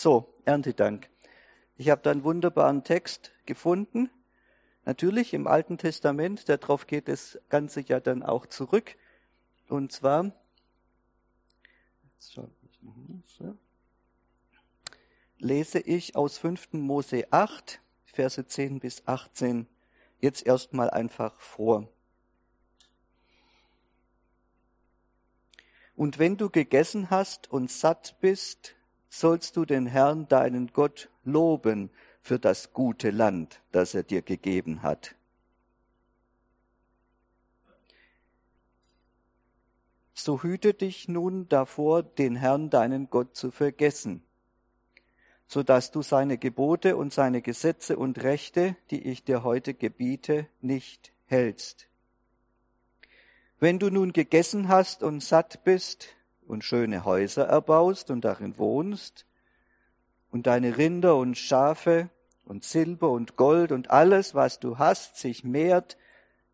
So, Erntedank. Ich habe da einen wunderbaren Text gefunden. Natürlich im Alten Testament, darauf geht das Ganze ja dann auch zurück. Und zwar, lese ich aus 5. Mose 8, Verse 10 bis 18 jetzt erstmal einfach vor. Und wenn du gegessen hast und satt bist, sollst du den Herrn, deinen Gott, loben für das gute Land, das er dir gegeben hat. So hüte dich nun davor, den Herrn, deinen Gott, zu vergessen, so dass du seine Gebote und seine Gesetze und Rechte, die ich dir heute gebiete, nicht hältst. Wenn du nun gegessen hast und satt bist und schöne Häuser erbaust und darin wohnst, und deine Rinder und Schafe und Silber und Gold und alles, was du hast, sich mehrt,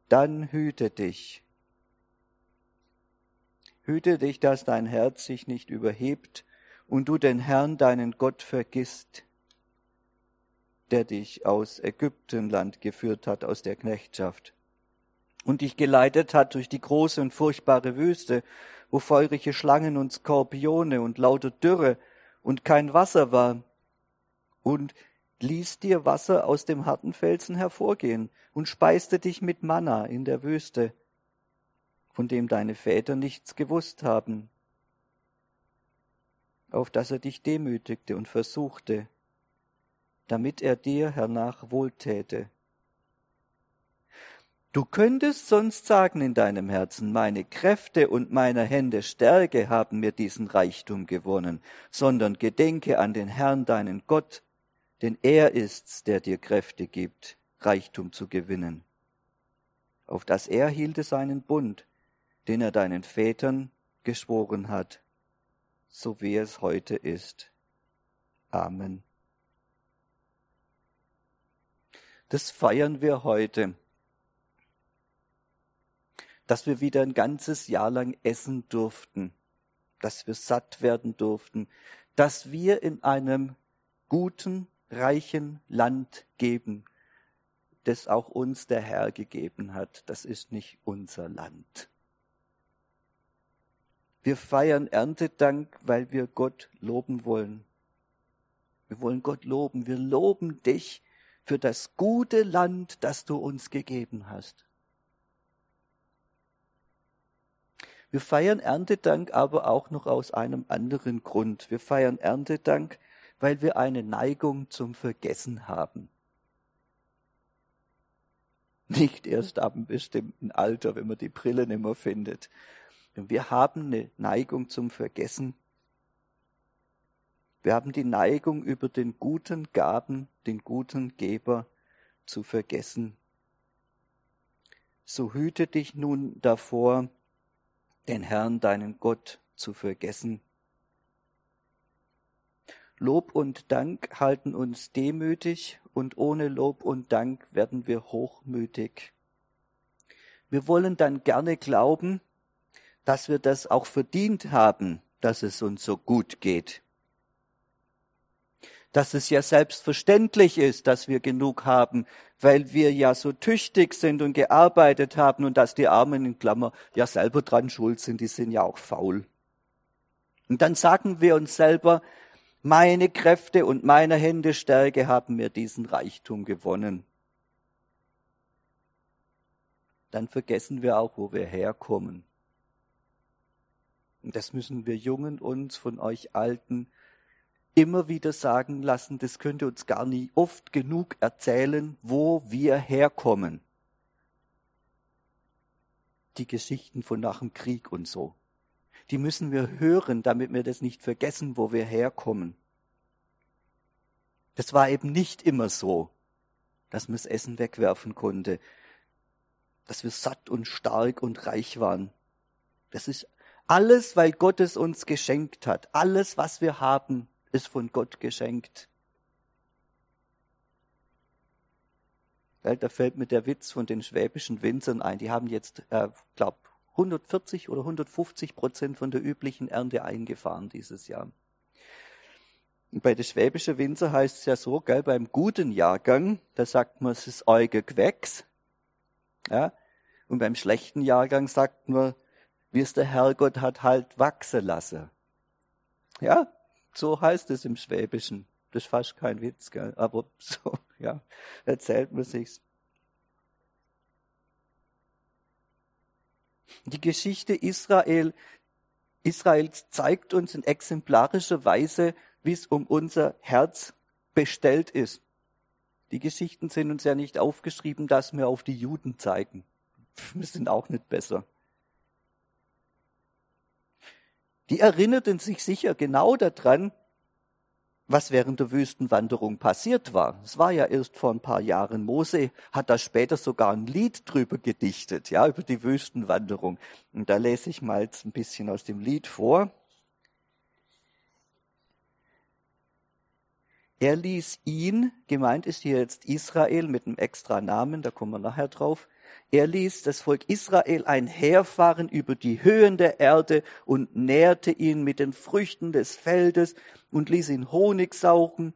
dann hüte dich. Hüte dich, dass dein Herz sich nicht überhebt und du den Herrn, deinen Gott, vergisst, der dich aus Ägyptenland geführt hat, aus der Knechtschaft und dich geleitet hat durch die große und furchtbare Wüste, wo feurige Schlangen und Skorpione und lauter Dürre und kein Wasser war, und ließ dir Wasser aus dem harten Felsen hervorgehen und speiste dich mit Manna in der Wüste, von dem deine Väter nichts gewusst haben, auf dass er dich demütigte und versuchte, damit er dir hernach wohltäte. Du könntest sonst sagen in deinem Herzen, meine Kräfte und meiner Hände Stärke haben mir diesen Reichtum gewonnen, sondern gedenke an den Herrn, deinen Gott, denn er ist's, der dir Kräfte gibt, Reichtum zu gewinnen. Auf das er hielte seinen Bund, den er deinen Vätern geschworen hat, so wie es heute ist. Amen. Das feiern wir heute dass wir wieder ein ganzes Jahr lang essen durften, dass wir satt werden durften, dass wir in einem guten, reichen Land geben, das auch uns der Herr gegeben hat. Das ist nicht unser Land. Wir feiern Erntedank, weil wir Gott loben wollen. Wir wollen Gott loben. Wir loben dich für das gute Land, das du uns gegeben hast. Wir feiern Erntedank aber auch noch aus einem anderen Grund. Wir feiern Erntedank, weil wir eine Neigung zum Vergessen haben. Nicht erst ab einem bestimmten Alter, wenn man die Brille nicht mehr findet. Wir haben eine Neigung zum Vergessen. Wir haben die Neigung, über den guten Gaben, den guten Geber zu vergessen. So hüte dich nun davor, den Herrn, deinen Gott, zu vergessen. Lob und Dank halten uns demütig und ohne Lob und Dank werden wir hochmütig. Wir wollen dann gerne glauben, dass wir das auch verdient haben, dass es uns so gut geht dass es ja selbstverständlich ist, dass wir genug haben, weil wir ja so tüchtig sind und gearbeitet haben und dass die Armen in Klammer ja selber dran schuld sind, die sind ja auch faul. Und dann sagen wir uns selber, meine Kräfte und meine Hände Stärke haben mir diesen Reichtum gewonnen. Dann vergessen wir auch, wo wir herkommen. Und das müssen wir Jungen uns von euch Alten immer wieder sagen lassen, das könnte uns gar nie oft genug erzählen, wo wir herkommen. Die Geschichten von nach dem Krieg und so. Die müssen wir hören, damit wir das nicht vergessen, wo wir herkommen. Das war eben nicht immer so, dass man das Essen wegwerfen konnte, dass wir satt und stark und reich waren. Das ist alles, weil Gott es uns geschenkt hat. Alles, was wir haben, ist von Gott geschenkt. Da fällt mir der Witz von den schwäbischen Winzern ein. Die haben jetzt, äh, glaube 140 oder 150 Prozent von der üblichen Ernte eingefahren dieses Jahr. bei der schwäbischen Winzer heißt es ja so, gell, beim guten Jahrgang, da sagt man, es ist euge Gewächs. Ja? Und beim schlechten Jahrgang sagt man, wie es der Herrgott hat halt wachsen lassen. Ja, so heißt es im Schwäbischen. Das ist fast kein Witz, gell? aber so, ja, erzählt man sich's. Die Geschichte Israel, Israels zeigt uns in exemplarischer Weise, wie es um unser Herz bestellt ist. Die Geschichten sind uns ja nicht aufgeschrieben, dass wir auf die Juden zeigen. Wir sind auch nicht besser. Die erinnerten sich sicher genau daran, was während der Wüstenwanderung passiert war. Es war ja erst vor ein paar Jahren. Mose hat da später sogar ein Lied drüber gedichtet, ja, über die Wüstenwanderung. Und da lese ich mal jetzt ein bisschen aus dem Lied vor. Er ließ ihn, gemeint ist hier jetzt Israel mit einem extra Namen, da kommen wir nachher drauf, er ließ das Volk Israel einherfahren über die Höhen der Erde und nährte ihn mit den Früchten des Feldes und ließ ihn Honig saugen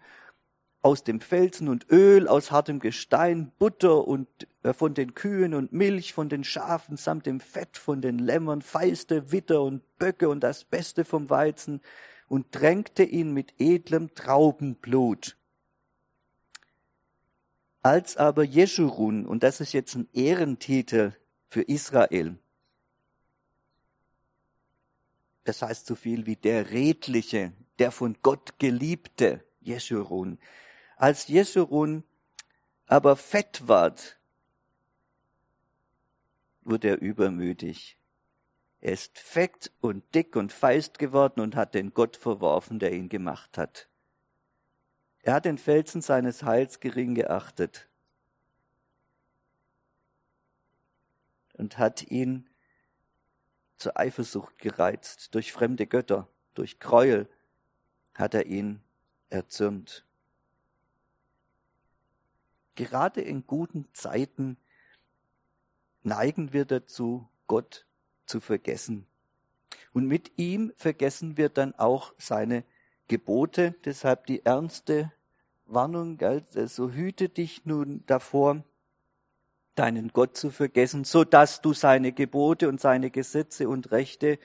aus dem Felsen und Öl aus hartem Gestein, Butter und äh, von den Kühen und Milch von den Schafen samt dem Fett von den Lämmern, feiste Witter und Böcke und das Beste vom Weizen und tränkte ihn mit edlem Traubenblut. Als aber Jeschurun, und das ist jetzt ein Ehrentitel für Israel, das heißt so viel wie der Redliche, der von Gott geliebte Jeschurun. Als Jeschurun aber fett ward, wurde er übermütig. Er ist fett und dick und feist geworden und hat den Gott verworfen, der ihn gemacht hat. Er hat den Felsen seines Heils gering geachtet und hat ihn zur Eifersucht gereizt. Durch fremde Götter, durch Gräuel hat er ihn erzürnt. Gerade in guten Zeiten neigen wir dazu, Gott zu vergessen. Und mit ihm vergessen wir dann auch seine Gebote. Deshalb die ernste Warnung, gell? so hüte dich nun davor, deinen Gott zu vergessen, so dass du seine Gebote und seine Gesetze und Rechte,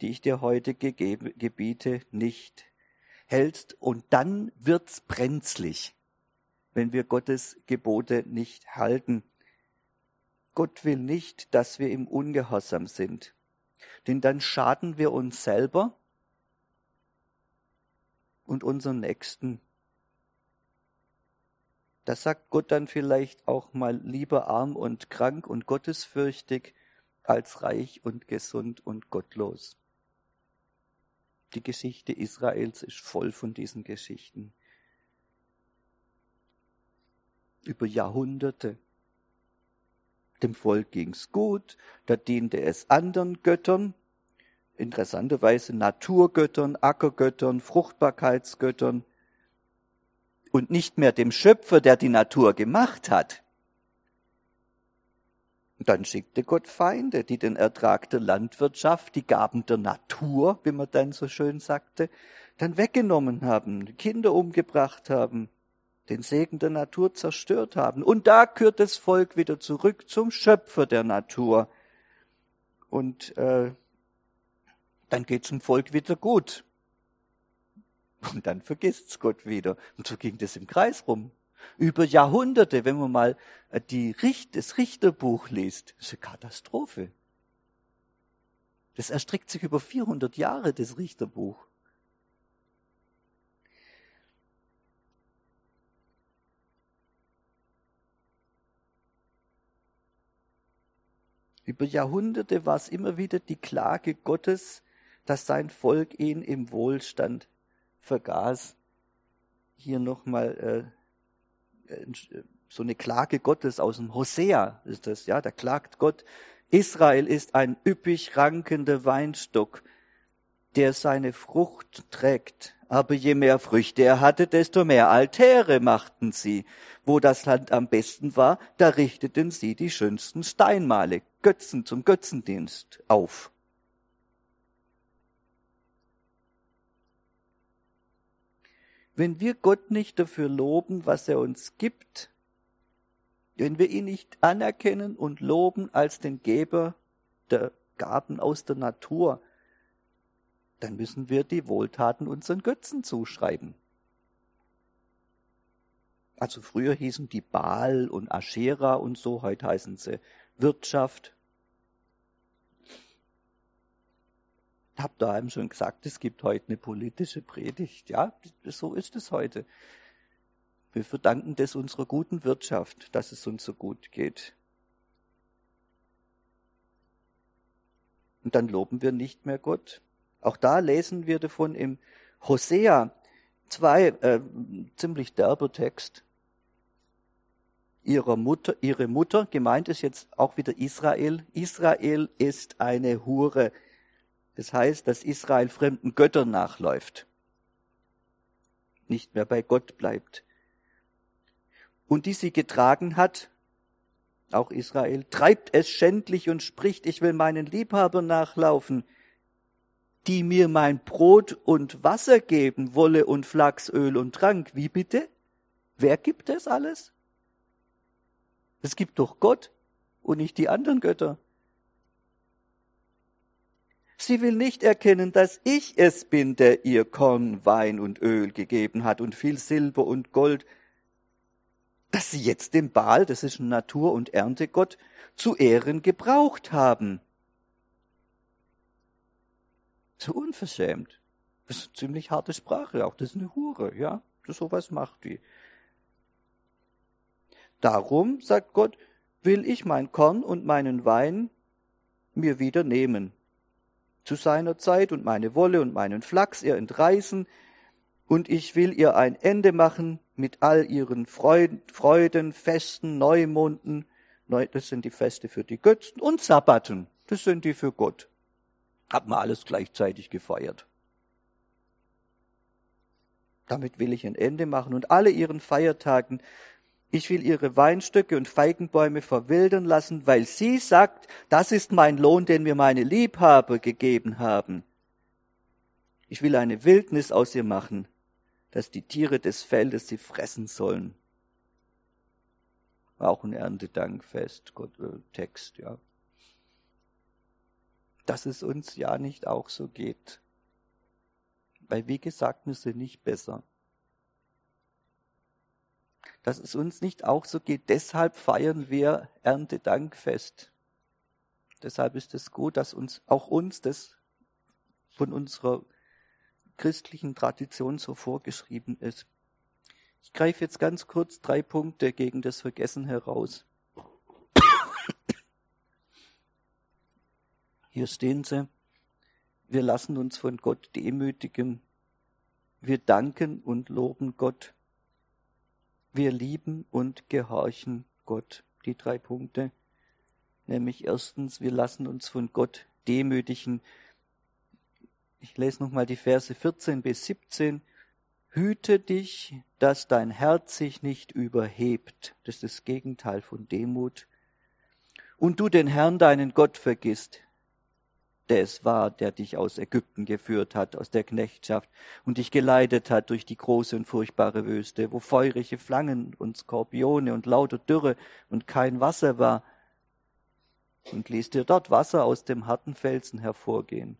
die ich dir heute gegeben, gebiete, nicht hältst. Und dann wird's brenzlig, wenn wir Gottes Gebote nicht halten. Gott will nicht, dass wir im Ungehorsam sind, denn dann schaden wir uns selber und unseren Nächsten da sagt Gott dann vielleicht auch mal lieber arm und krank und gottesfürchtig als reich und gesund und gottlos. Die Geschichte Israels ist voll von diesen Geschichten. Über Jahrhunderte. Dem Volk ging's gut, da diente es anderen Göttern, interessanterweise Naturgöttern, Ackergöttern, Fruchtbarkeitsgöttern, und nicht mehr dem Schöpfer, der die Natur gemacht hat. Und dann schickte Gott Feinde, die den Ertrag der Landwirtschaft, die Gaben der Natur, wie man dann so schön sagte, dann weggenommen haben, Kinder umgebracht haben, den Segen der Natur zerstört haben. Und da kehrt das Volk wieder zurück zum Schöpfer der Natur. Und äh, dann geht es dem Volk wieder gut. Und dann vergisst's Gott wieder. Und so ging das im Kreis rum. Über Jahrhunderte, wenn man mal äh, die Richt, das Richterbuch liest, ist eine Katastrophe. Das erstreckt sich über 400 Jahre, das Richterbuch. Über Jahrhunderte war es immer wieder die Klage Gottes, dass sein Volk ihn im Wohlstand vergaß, hier nochmal äh, äh, so eine Klage Gottes aus dem Hosea ist das, ja, da klagt Gott, Israel ist ein üppig rankender Weinstock, der seine Frucht trägt. Aber je mehr Früchte er hatte, desto mehr Altäre machten sie. Wo das Land am besten war, da richteten sie die schönsten Steinmale, Götzen zum Götzendienst auf. Wenn wir Gott nicht dafür loben, was er uns gibt, wenn wir ihn nicht anerkennen und loben als den Geber der Gaben aus der Natur, dann müssen wir die Wohltaten unseren Götzen zuschreiben. Also früher hießen die Baal und Aschera und so, heute heißen sie Wirtschaft. Habe da eben schon gesagt, es gibt heute eine politische Predigt. Ja, so ist es heute. Wir verdanken das unserer guten Wirtschaft, dass es uns so gut geht. Und dann loben wir nicht mehr Gott. Auch da lesen wir davon im Hosea zwei äh, ziemlich derber Text ihrer Mutter, ihre Mutter, gemeint ist jetzt auch wieder Israel. Israel ist eine Hure. Das heißt, dass Israel fremden Göttern nachläuft, nicht mehr bei Gott bleibt. Und die sie getragen hat, auch Israel, treibt es schändlich und spricht, ich will meinen Liebhaber nachlaufen, die mir mein Brot und Wasser geben, Wolle und Flachsöl und Trank. Wie bitte? Wer gibt das alles? Es gibt doch Gott und nicht die anderen Götter. Sie will nicht erkennen, dass ich es bin, der ihr Korn, Wein und Öl gegeben hat und viel Silber und Gold, dass sie jetzt den Baal, das ist Natur- und Erntegott, zu Ehren gebraucht haben. So unverschämt. Das ist eine ziemlich harte Sprache, auch das ist eine Hure, ja. So was macht die. Darum, sagt Gott, will ich mein Korn und meinen Wein mir wieder nehmen. Zu seiner Zeit und meine Wolle und meinen Flachs ihr entreißen, und ich will ihr ein Ende machen mit all ihren Freuden, Festen, Neumonden, das sind die Feste für die Götzen, und Sabbaten, das sind die für Gott. Hat man alles gleichzeitig gefeiert. Damit will ich ein Ende machen und alle ihren Feiertagen ich will ihre Weinstöcke und Feigenbäume verwildern lassen, weil sie sagt, das ist mein Lohn, den mir meine Liebhaber gegeben haben. Ich will eine Wildnis aus ihr machen, dass die Tiere des Feldes sie fressen sollen. Auch ein Erntedankfest, Gott, äh, Text, ja. Dass es uns ja nicht auch so geht. Weil, wie gesagt, wir sind nicht besser dass es uns nicht auch so geht. Deshalb feiern wir Erntedankfest. Deshalb ist es gut, dass uns auch uns das von unserer christlichen Tradition so vorgeschrieben ist. Ich greife jetzt ganz kurz drei Punkte gegen das Vergessen heraus. Hier stehen sie. Wir lassen uns von Gott demütigen. Wir danken und loben Gott. Wir lieben und gehorchen Gott. Die drei Punkte. Nämlich erstens, wir lassen uns von Gott demütigen. Ich lese nochmal die Verse 14 bis 17. Hüte dich, dass dein Herz sich nicht überhebt. Das ist das Gegenteil von Demut. Und du den Herrn, deinen Gott, vergisst der es war, der dich aus Ägypten geführt hat, aus der Knechtschaft und dich geleitet hat durch die große und furchtbare Wüste, wo feurige Flangen und Skorpione und lauter Dürre und kein Wasser war, und ließ dir dort Wasser aus dem harten Felsen hervorgehen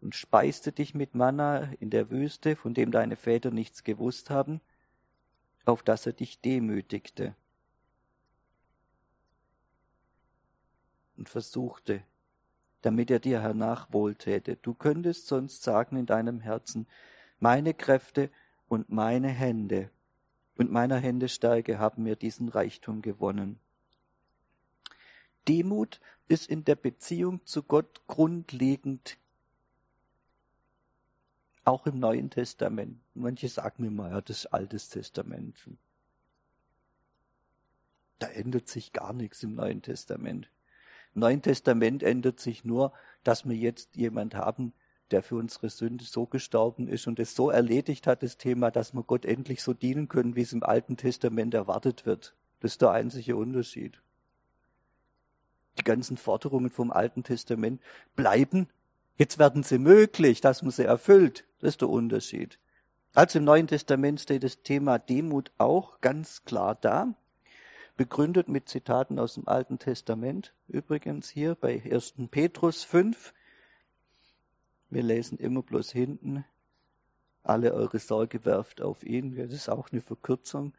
und speiste dich mit Manna in der Wüste, von dem deine Väter nichts gewusst haben, auf dass er dich demütigte und versuchte, damit er dir hernach wohltäte. Du könntest sonst sagen in deinem Herzen, meine Kräfte und meine Hände und meiner Hände Stärke haben mir diesen Reichtum gewonnen. Demut ist in der Beziehung zu Gott grundlegend, auch im Neuen Testament. Manche sagen mir mal, ja, das Altes Testament. Da ändert sich gar nichts im Neuen Testament. Neuen Testament ändert sich nur, dass wir jetzt jemand haben, der für unsere Sünde so gestorben ist und es so erledigt hat, das Thema, dass wir Gott endlich so dienen können, wie es im Alten Testament erwartet wird. Das ist der einzige Unterschied. Die ganzen Forderungen vom Alten Testament bleiben. Jetzt werden sie möglich, dass man sie erfüllt. Das ist der Unterschied. Also im Neuen Testament steht das Thema Demut auch ganz klar da, begründet mit Zitaten aus dem Alten Testament. Übrigens hier bei 1. Petrus 5. Wir lesen immer bloß hinten, alle eure Sorge werft auf ihn. Das ist auch eine Verkürzung.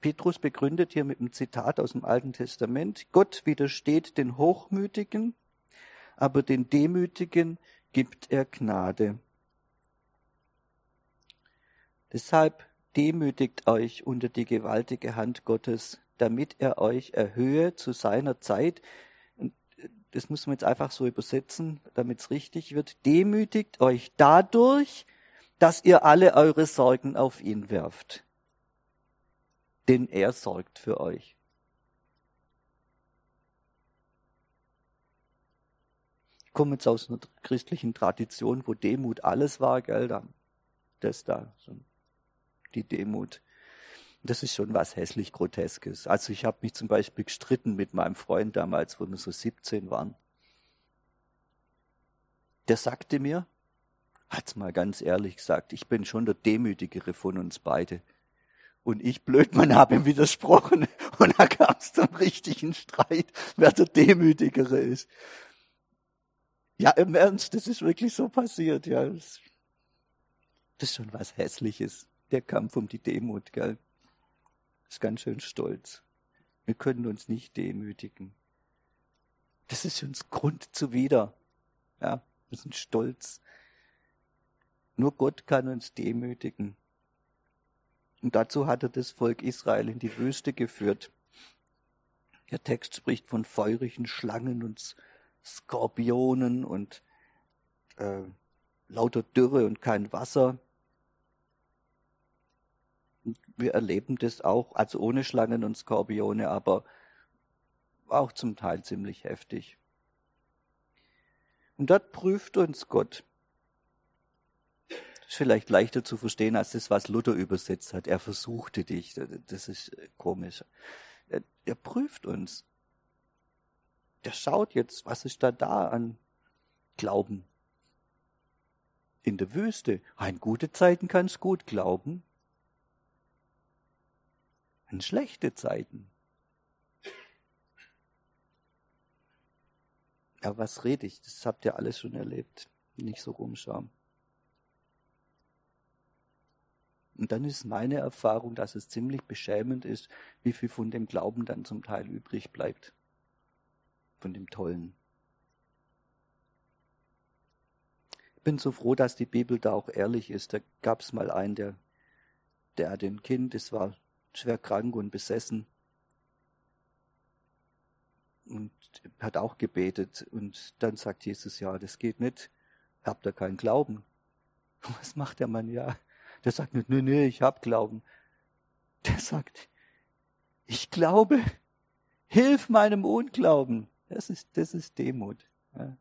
Petrus begründet hier mit einem Zitat aus dem Alten Testament, Gott widersteht den Hochmütigen, aber den Demütigen gibt er Gnade. Deshalb demütigt euch unter die gewaltige Hand Gottes, damit er euch erhöhe zu seiner Zeit. Das muss man jetzt einfach so übersetzen, damit es richtig wird. Demütigt euch dadurch, dass ihr alle eure Sorgen auf ihn werft. Denn er sorgt für euch. Ich komme jetzt aus einer christlichen Tradition, wo Demut alles war, gell, das da, so die Demut. Das ist schon was hässlich Groteskes. Also ich habe mich zum Beispiel gestritten mit meinem Freund damals, wo wir so 17 waren. Der sagte mir, hat's mal ganz ehrlich gesagt, ich bin schon der Demütigere von uns beide. Und ich, Blödmann, habe ihm widersprochen. Und da kam es zum richtigen Streit, wer der Demütigere ist. Ja, im Ernst, das ist wirklich so passiert, ja. Das ist schon was Hässliches, der Kampf um die Demut, gell. Ist ganz schön stolz. Wir können uns nicht demütigen. Das ist uns Grund zuwider. Ja, wir sind stolz. Nur Gott kann uns demütigen. Und dazu hat er das Volk Israel in die Wüste geführt. Der Text spricht von feurigen Schlangen und Skorpionen und äh, lauter Dürre und kein Wasser. Wir erleben das auch, also ohne Schlangen und Skorpione, aber auch zum Teil ziemlich heftig. Und dort prüft uns Gott. Das ist vielleicht leichter zu verstehen als das, was Luther übersetzt hat. Er versuchte dich. Das ist komisch. Er prüft uns der schaut jetzt, was ist da da an Glauben? In der Wüste. In gute Zeiten kannst gut glauben. In schlechte Zeiten. Aber was rede ich? Das habt ihr alles schon erlebt. Nicht so rumschauen. Und dann ist meine Erfahrung, dass es ziemlich beschämend ist, wie viel von dem Glauben dann zum Teil übrig bleibt von dem Tollen. Ich bin so froh, dass die Bibel da auch ehrlich ist. Da gab es mal einen, der, der hatte ein Kind, das war schwer krank und besessen und hat auch gebetet. Und dann sagt Jesus, ja, das geht nicht. Habt ihr keinen Glauben? Was macht der Mann? Ja, der sagt nicht, nee, nee, ich hab Glauben. Der sagt, ich glaube, hilf meinem Unglauben. Das ist, das ist Demut.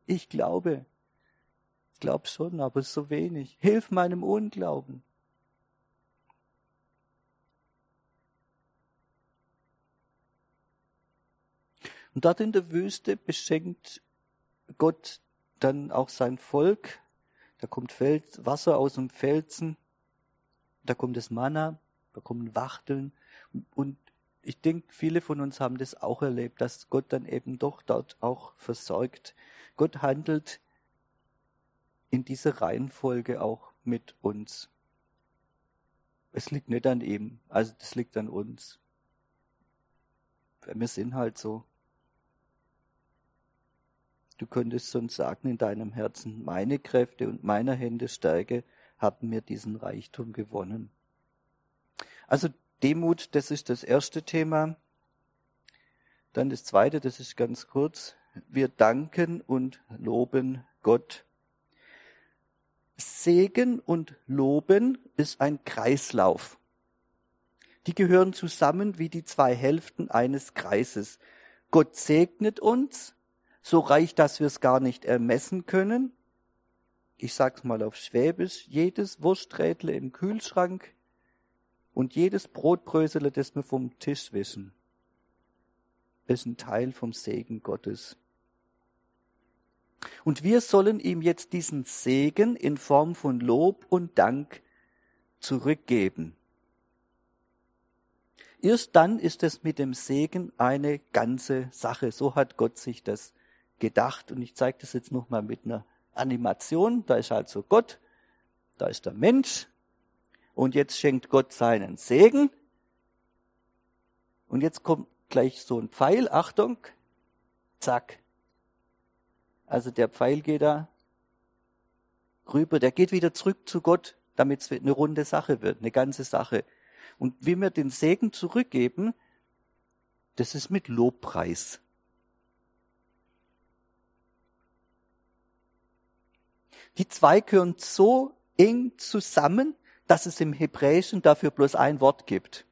Ich glaube. Ich glaube schon, aber so wenig. Hilf meinem Unglauben. Und dort in der Wüste beschenkt Gott dann auch sein Volk. Da kommt Fels, Wasser aus dem Felsen, da kommt das Manna, da kommen Wachteln und, ich denke, viele von uns haben das auch erlebt, dass Gott dann eben doch dort auch versorgt. Gott handelt in dieser Reihenfolge auch mit uns. Es liegt nicht an ihm, also das liegt an uns. Wir sind halt so. Du könntest sonst sagen in deinem Herzen, meine Kräfte und meiner Hände Stärke haben mir diesen Reichtum gewonnen. Also Demut, das ist das erste Thema. Dann das zweite, das ist ganz kurz. Wir danken und loben Gott. Segen und Loben ist ein Kreislauf. Die gehören zusammen wie die zwei Hälften eines Kreises. Gott segnet uns, so reich, dass wir es gar nicht ermessen können. Ich sag's mal auf Schwäbisch, jedes Wursträdle im Kühlschrank und jedes Brotbrösele, das wir vom Tisch wischen, ist ein Teil vom Segen Gottes. Und wir sollen ihm jetzt diesen Segen in Form von Lob und Dank zurückgeben. Erst dann ist es mit dem Segen eine ganze Sache. So hat Gott sich das gedacht. Und ich zeige das jetzt nochmal mit einer Animation. Da ist also Gott, da ist der Mensch. Und jetzt schenkt Gott seinen Segen. Und jetzt kommt gleich so ein Pfeil. Achtung. Zack. Also der Pfeil geht da rüber. Der geht wieder zurück zu Gott, damit es eine runde Sache wird, eine ganze Sache. Und wie wir den Segen zurückgeben, das ist mit Lobpreis. Die zwei gehören so eng zusammen, dass es im Hebräischen dafür bloß ein Wort gibt.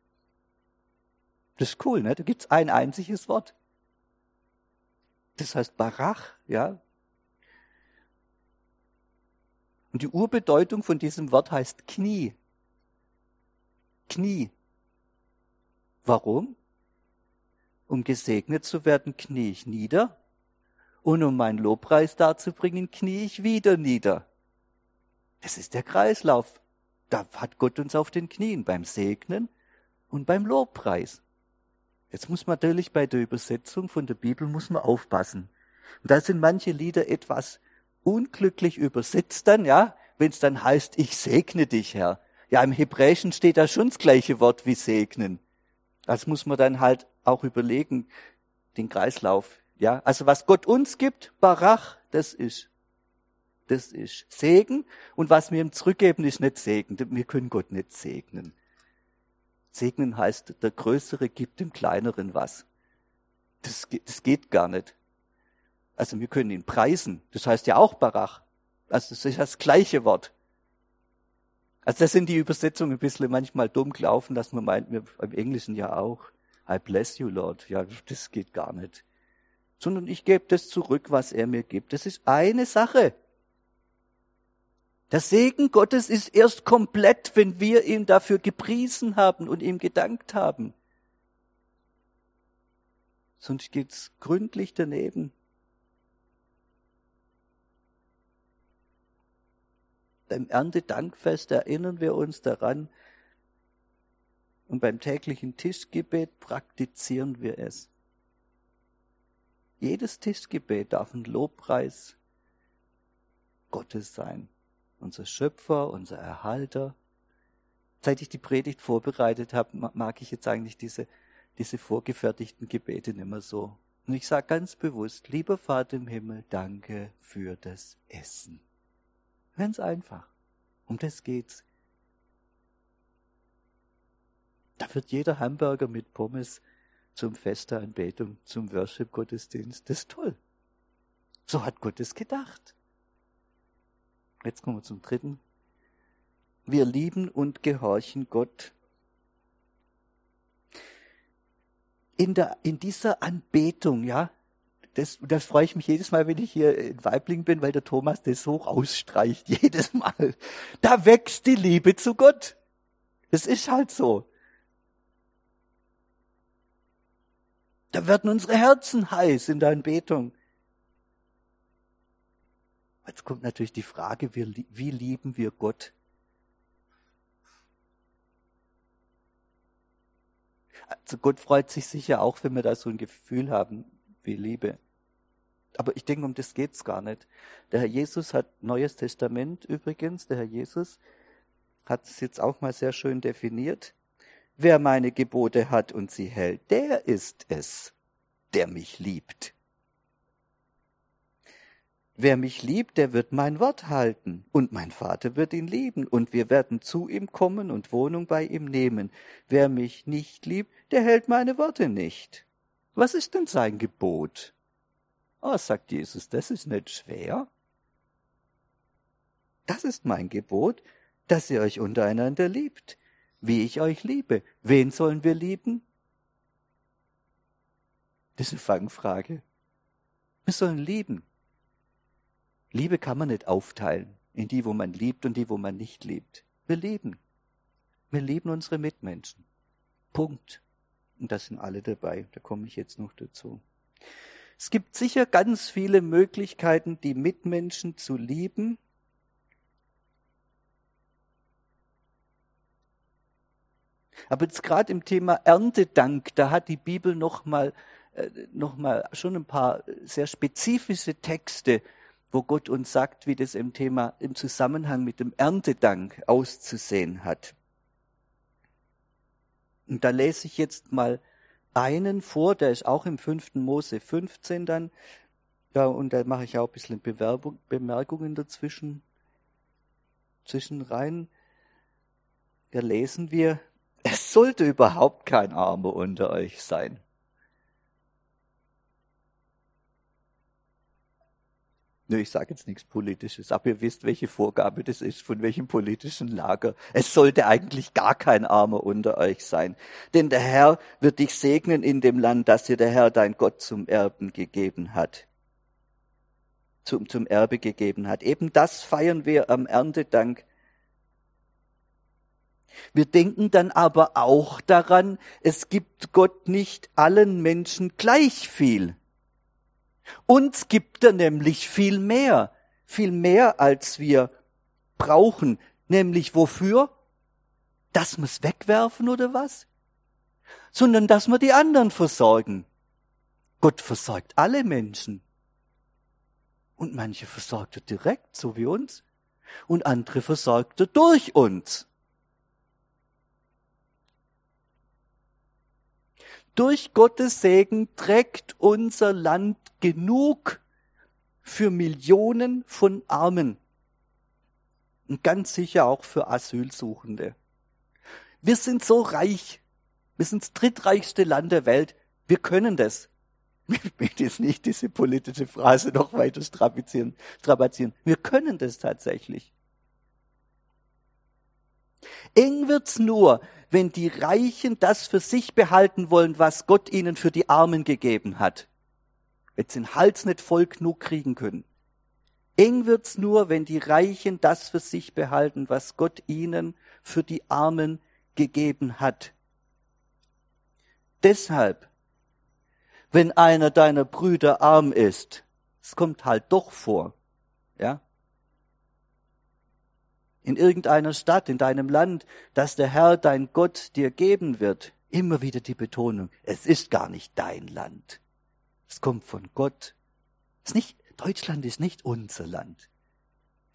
Das ist cool, ne? Da gibt's ein einziges Wort. Das heißt Barach, ja. Und die Urbedeutung von diesem Wort heißt Knie. Knie. Warum? Um gesegnet zu werden, knie ich nieder. Und um meinen Lobpreis darzubringen, knie ich wieder nieder. Das ist der Kreislauf. Da hat Gott uns auf den Knien beim Segnen und beim Lobpreis. Jetzt muss man natürlich bei der Übersetzung von der Bibel muss man aufpassen. Und da sind manche Lieder etwas unglücklich übersetzt dann, ja, wenn es dann heißt, ich segne dich, Herr. Ja, im Hebräischen steht da schon das gleiche Wort wie segnen. Das muss man dann halt auch überlegen, den Kreislauf. Ja, also was Gott uns gibt, Barach, das ist, das ist Segen. Und was wir ihm zurückgeben, ist nicht Segen. Wir können Gott nicht segnen. Segnen heißt, der Größere gibt dem Kleineren was. Das, das geht gar nicht. Also wir können ihn preisen. Das heißt ja auch Barach. Also das ist das gleiche Wort. Also das sind die Übersetzungen ein bisschen manchmal dumm gelaufen, dass man meint, im Englischen ja auch, I bless you, Lord. Ja, das geht gar nicht. Sondern ich gebe das zurück, was er mir gibt. Das ist eine Sache. Der Segen Gottes ist erst komplett, wenn wir ihn dafür gepriesen haben und ihm gedankt haben. Sonst geht's gründlich daneben. beim Erntedankfest erinnern wir uns daran und beim täglichen Tischgebet praktizieren wir es. Jedes Tischgebet darf ein Lobpreis Gottes sein. Unser Schöpfer, unser Erhalter. Seit ich die Predigt vorbereitet habe, mag ich jetzt eigentlich diese, diese vorgefertigten Gebete nicht mehr so. Und ich sage ganz bewusst, lieber Vater im Himmel, danke für das Essen. Ganz einfach. Um das geht's. Da wird jeder Hamburger mit Pommes zum Fest der Anbetung, zum Worship-Gottesdienst. Das ist toll. So hat Gott es gedacht. Jetzt kommen wir zum dritten. Wir lieben und gehorchen Gott. In, der, in dieser Anbetung, ja, das, das freue ich mich jedes Mal, wenn ich hier in Weibling bin, weil der Thomas das so rausstreicht, jedes Mal. Da wächst die Liebe zu Gott. Das ist halt so. Da werden unsere Herzen heiß in der Anbetung. Jetzt kommt natürlich die Frage, wie, lieben wir Gott? Also Gott freut sich sicher auch, wenn wir da so ein Gefühl haben wie Liebe. Aber ich denke, um das geht's gar nicht. Der Herr Jesus hat Neues Testament übrigens, der Herr Jesus hat es jetzt auch mal sehr schön definiert. Wer meine Gebote hat und sie hält, der ist es, der mich liebt. Wer mich liebt, der wird mein Wort halten, und mein Vater wird ihn lieben, und wir werden zu ihm kommen und Wohnung bei ihm nehmen. Wer mich nicht liebt, der hält meine Worte nicht. Was ist denn sein Gebot? Oh, sagt Jesus, das ist nicht schwer. Das ist mein Gebot, dass ihr euch untereinander liebt, wie ich euch liebe. Wen sollen wir lieben? Das ist eine Fangfrage. Wir sollen lieben. Liebe kann man nicht aufteilen in die, wo man liebt und die, wo man nicht liebt. Wir lieben. Wir lieben unsere Mitmenschen. Punkt. Und das sind alle dabei. Da komme ich jetzt noch dazu. Es gibt sicher ganz viele Möglichkeiten, die Mitmenschen zu lieben. Aber jetzt gerade im Thema Erntedank, da hat die Bibel noch mal, äh, noch mal schon ein paar sehr spezifische Texte, wo Gott uns sagt, wie das im Thema, im Zusammenhang mit dem Erntedank auszusehen hat. Und da lese ich jetzt mal einen vor, der ist auch im 5. Mose 15 dann. Ja, und da mache ich auch ein bisschen Bewerbung, Bemerkungen dazwischen, zwischen rein. Da lesen wir, es sollte überhaupt kein Armer unter euch sein. Nö, ich sage jetzt nichts Politisches, aber ihr wisst, welche Vorgabe das ist, von welchem politischen Lager. Es sollte eigentlich gar kein Armer unter euch sein. Denn der Herr wird dich segnen in dem Land, das dir der Herr dein Gott zum Erben gegeben hat. Zum, zum Erbe gegeben hat. Eben das feiern wir am Erntedank. Wir denken dann aber auch daran, es gibt Gott nicht allen Menschen gleich viel. Uns gibt er nämlich viel mehr, viel mehr als wir brauchen. Nämlich wofür? Dass wir es wegwerfen oder was? Sondern dass wir die anderen versorgen. Gott versorgt alle Menschen. Und manche versorgt er direkt, so wie uns. Und andere versorgt er durch uns. Durch Gottes Segen trägt unser Land genug für Millionen von Armen und ganz sicher auch für Asylsuchende. Wir sind so reich. Wir sind das drittreichste Land der Welt. Wir können das. Ich will jetzt nicht diese politische Phrase noch weiter strapazieren. strapazieren. Wir können das tatsächlich. Eng wird's nur, wenn die Reichen das für sich behalten wollen, was Gott ihnen für die Armen gegeben hat wenn sie den Hals nicht voll genug kriegen können. Eng wird's nur, wenn die Reichen das für sich behalten, was Gott ihnen für die Armen gegeben hat. Deshalb, wenn einer deiner Brüder arm ist, es kommt halt doch vor, ja, in irgendeiner Stadt, in deinem Land, dass der Herr dein Gott dir geben wird, immer wieder die Betonung, es ist gar nicht dein Land. Es kommt von Gott. Es ist nicht, Deutschland ist nicht unser Land.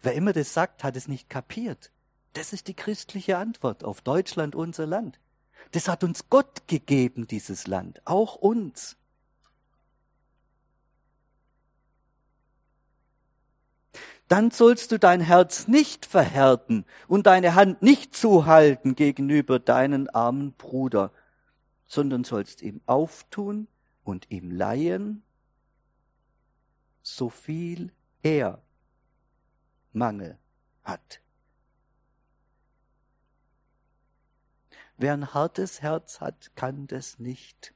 Wer immer das sagt, hat es nicht kapiert. Das ist die christliche Antwort auf Deutschland, unser Land. Das hat uns Gott gegeben, dieses Land, auch uns. Dann sollst du dein Herz nicht verhärten und deine Hand nicht zuhalten gegenüber deinen armen Bruder, sondern sollst ihm auftun und ihm leihen, so viel er Mangel hat. Wer ein hartes Herz hat, kann das nicht.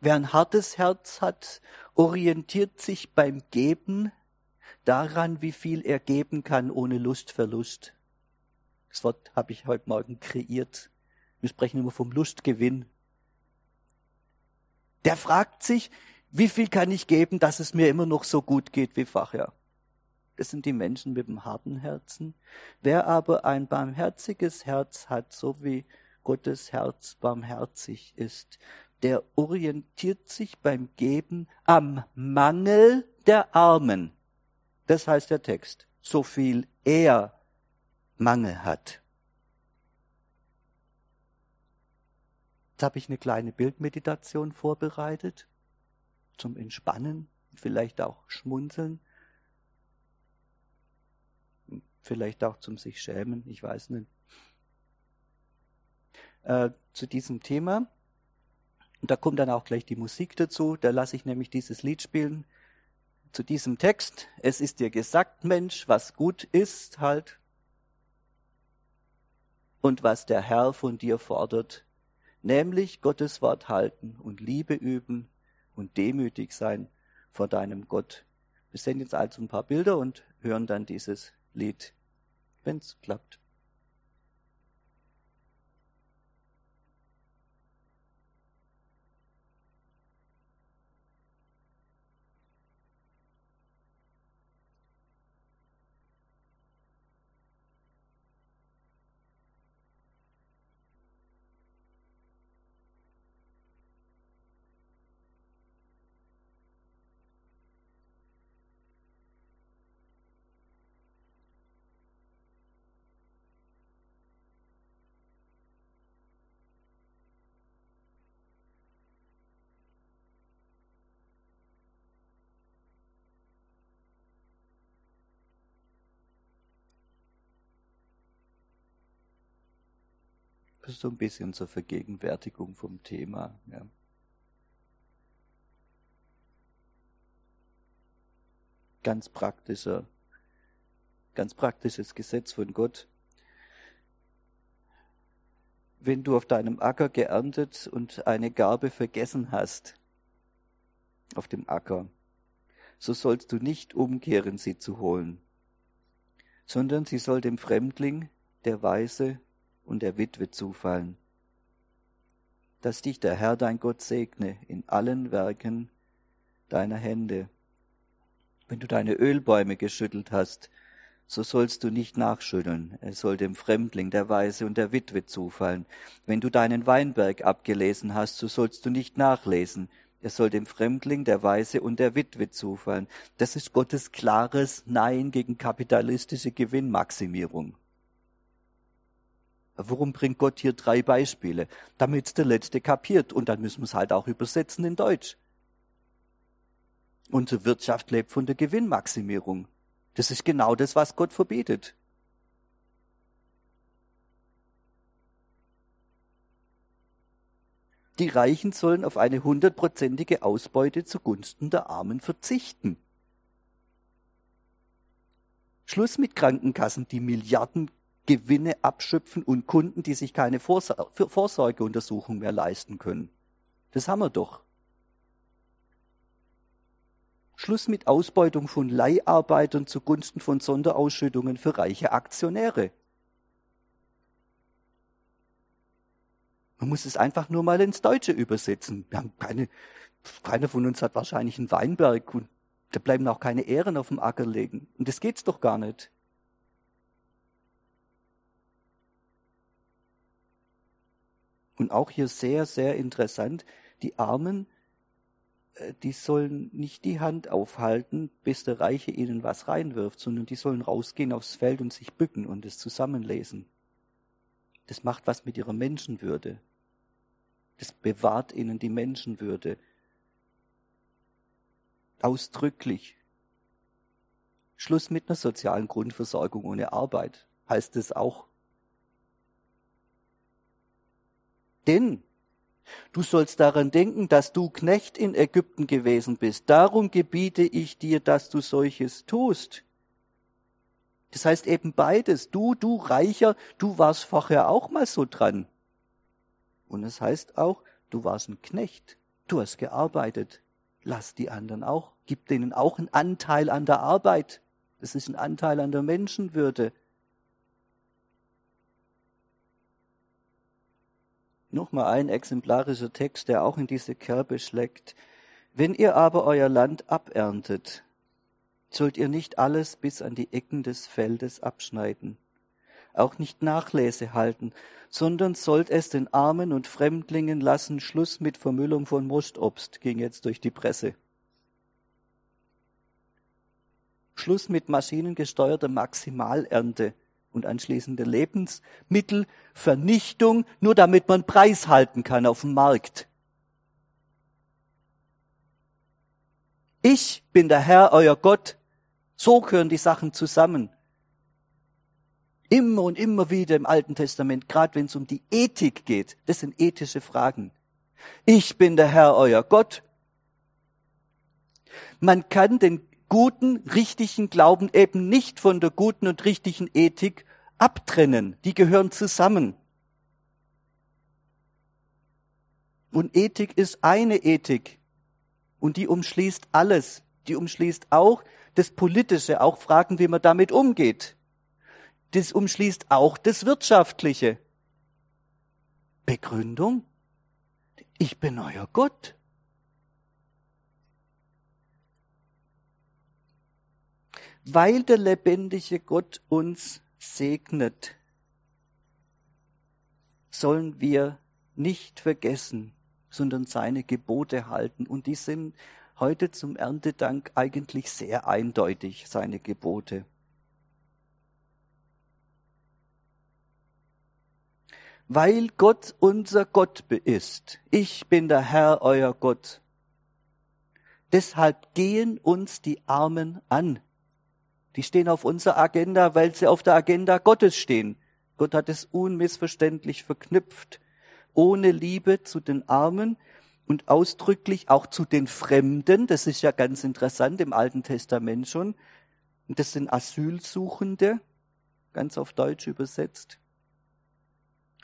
Wer ein hartes Herz hat, orientiert sich beim Geben daran, wie viel er geben kann ohne Lustverlust. Das Wort habe ich heute Morgen kreiert. Wir sprechen immer vom Lustgewinn. Der fragt sich, wie viel kann ich geben, dass es mir immer noch so gut geht wie vorher? Das sind die Menschen mit dem harten Herzen. Wer aber ein barmherziges Herz hat, so wie Gottes Herz barmherzig ist, der orientiert sich beim Geben am Mangel der Armen. Das heißt der Text. So viel er Mangel hat. Jetzt habe ich eine kleine Bildmeditation vorbereitet zum Entspannen, vielleicht auch Schmunzeln, vielleicht auch zum sich schämen, ich weiß nicht. Äh, zu diesem Thema. Und da kommt dann auch gleich die Musik dazu. Da lasse ich nämlich dieses Lied spielen. Zu diesem Text. Es ist dir gesagt, Mensch, was gut ist, halt und was der Herr von dir fordert, nämlich Gottes Wort halten und Liebe üben und demütig sein vor deinem Gott. Wir sehen jetzt also ein paar Bilder und hören dann dieses Lied, wenn's klappt. So ein bisschen zur Vergegenwärtigung vom Thema. Ja. Ganz praktischer, ganz praktisches Gesetz von Gott. Wenn du auf deinem Acker geerntet und eine Garbe vergessen hast, auf dem Acker, so sollst du nicht umkehren, sie zu holen, sondern sie soll dem Fremdling, der Weise und der Witwe zufallen. Dass dich der Herr dein Gott segne in allen Werken deiner Hände. Wenn du deine Ölbäume geschüttelt hast, so sollst du nicht nachschütteln. Es soll dem Fremdling, der Weise und der Witwe zufallen. Wenn du deinen Weinberg abgelesen hast, so sollst du nicht nachlesen. Er soll dem Fremdling, der Weise und der Witwe zufallen. Das ist Gottes klares Nein gegen kapitalistische Gewinnmaximierung. Warum bringt Gott hier drei Beispiele? Damit der Letzte kapiert. Und dann müssen wir es halt auch übersetzen in Deutsch. Unsere Wirtschaft lebt von der Gewinnmaximierung. Das ist genau das, was Gott verbietet. Die Reichen sollen auf eine hundertprozentige Ausbeute zugunsten der Armen verzichten. Schluss mit Krankenkassen, die Milliarden Gewinne abschöpfen und Kunden, die sich keine Vorsorgeuntersuchung mehr leisten können. Das haben wir doch. Schluss mit Ausbeutung von Leiharbeitern zugunsten von Sonderausschüttungen für reiche Aktionäre. Man muss es einfach nur mal ins Deutsche übersetzen. Wir haben keine, keiner von uns hat wahrscheinlich einen Weinberg und da bleiben auch keine Ehren auf dem Acker liegen. Und das geht's doch gar nicht. Und auch hier sehr, sehr interessant, die Armen, äh, die sollen nicht die Hand aufhalten, bis der Reiche ihnen was reinwirft, sondern die sollen rausgehen aufs Feld und sich bücken und es zusammenlesen. Das macht was mit ihrer Menschenwürde. Es bewahrt ihnen die Menschenwürde. Ausdrücklich. Schluss mit einer sozialen Grundversorgung ohne Arbeit heißt es auch. Denn du sollst daran denken, dass du Knecht in Ägypten gewesen bist. Darum gebiete ich dir, dass du solches tust. Das heißt eben beides. Du, du Reicher, du warst vorher auch mal so dran. Und es heißt auch, du warst ein Knecht, du hast gearbeitet. Lass die anderen auch, gib denen auch einen Anteil an der Arbeit. Das ist ein Anteil an der Menschenwürde. Nochmal ein exemplarischer Text, der auch in diese Kerbe schlägt. Wenn ihr aber euer Land aberntet, sollt ihr nicht alles bis an die Ecken des Feldes abschneiden auch nicht Nachlese halten, sondern sollt es den Armen und Fremdlingen lassen, Schluss mit Vermüllung von Mostobst, ging jetzt durch die Presse. Schluss mit maschinengesteuerter Maximalernte und anschließende Lebensmittelvernichtung, nur damit man Preis halten kann auf dem Markt. Ich bin der Herr, euer Gott. So gehören die Sachen zusammen. Immer und immer wieder im Alten Testament, gerade wenn es um die Ethik geht. Das sind ethische Fragen. Ich bin der Herr, euer Gott. Man kann den guten, richtigen Glauben eben nicht von der guten und richtigen Ethik abtrennen. Die gehören zusammen. Und Ethik ist eine Ethik. Und die umschließt alles. Die umschließt auch das Politische, auch Fragen, wie man damit umgeht das umschließt auch das Wirtschaftliche. Begründung? Ich bin euer Gott. Weil der lebendige Gott uns segnet, sollen wir nicht vergessen, sondern seine Gebote halten. Und die sind heute zum Erntedank eigentlich sehr eindeutig, seine Gebote. weil Gott unser Gott ist. Ich bin der Herr, euer Gott. Deshalb gehen uns die Armen an. Die stehen auf unserer Agenda, weil sie auf der Agenda Gottes stehen. Gott hat es unmissverständlich verknüpft. Ohne Liebe zu den Armen und ausdrücklich auch zu den Fremden, das ist ja ganz interessant im Alten Testament schon, und das sind Asylsuchende, ganz auf Deutsch übersetzt.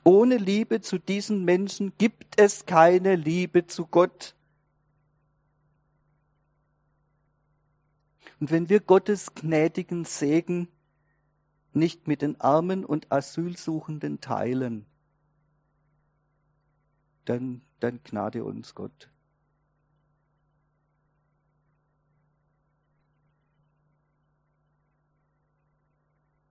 Ohne Liebe zu diesen Menschen gibt es keine Liebe zu Gott. Und wenn wir Gottes gnädigen Segen nicht mit den Armen und Asylsuchenden teilen, dann, dann gnade uns Gott.